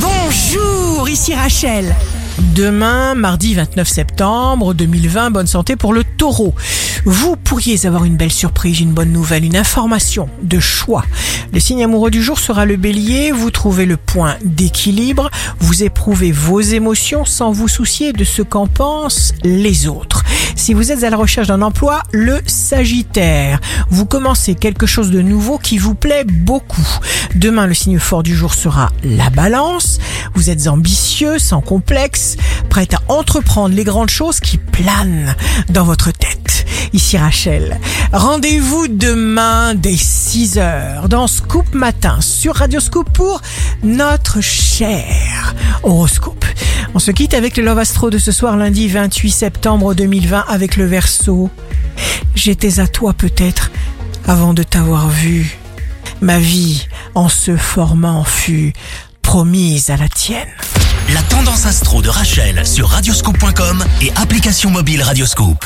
Bonjour, ici Rachel. Demain, mardi 29 septembre 2020, bonne santé pour le taureau. Vous pourriez avoir une belle surprise, une bonne nouvelle, une information de choix. Le signe amoureux du jour sera le bélier. Vous trouvez le point d'équilibre. Vous éprouvez vos émotions sans vous soucier de ce qu'en pensent les autres. Si vous êtes à la recherche d'un emploi, le sagittaire. Vous commencez quelque chose de nouveau qui vous plaît beaucoup. Demain, le signe fort du jour sera la balance. Vous êtes ambitieux, sans complexe, prêt à entreprendre les grandes choses qui planent dans votre tête. Ici Rachel. Rendez-vous demain dès 6 heures dans Scoop Matin sur Radio Scoop pour notre cher horoscope. On se quitte avec le Love Astro de ce soir lundi 28 septembre 2020 avec le verso. J'étais à toi peut-être avant de t'avoir vu. Ma vie en se formant fut promise à la tienne. La tendance astro de Rachel sur radioscope.com et application mobile Radioscope.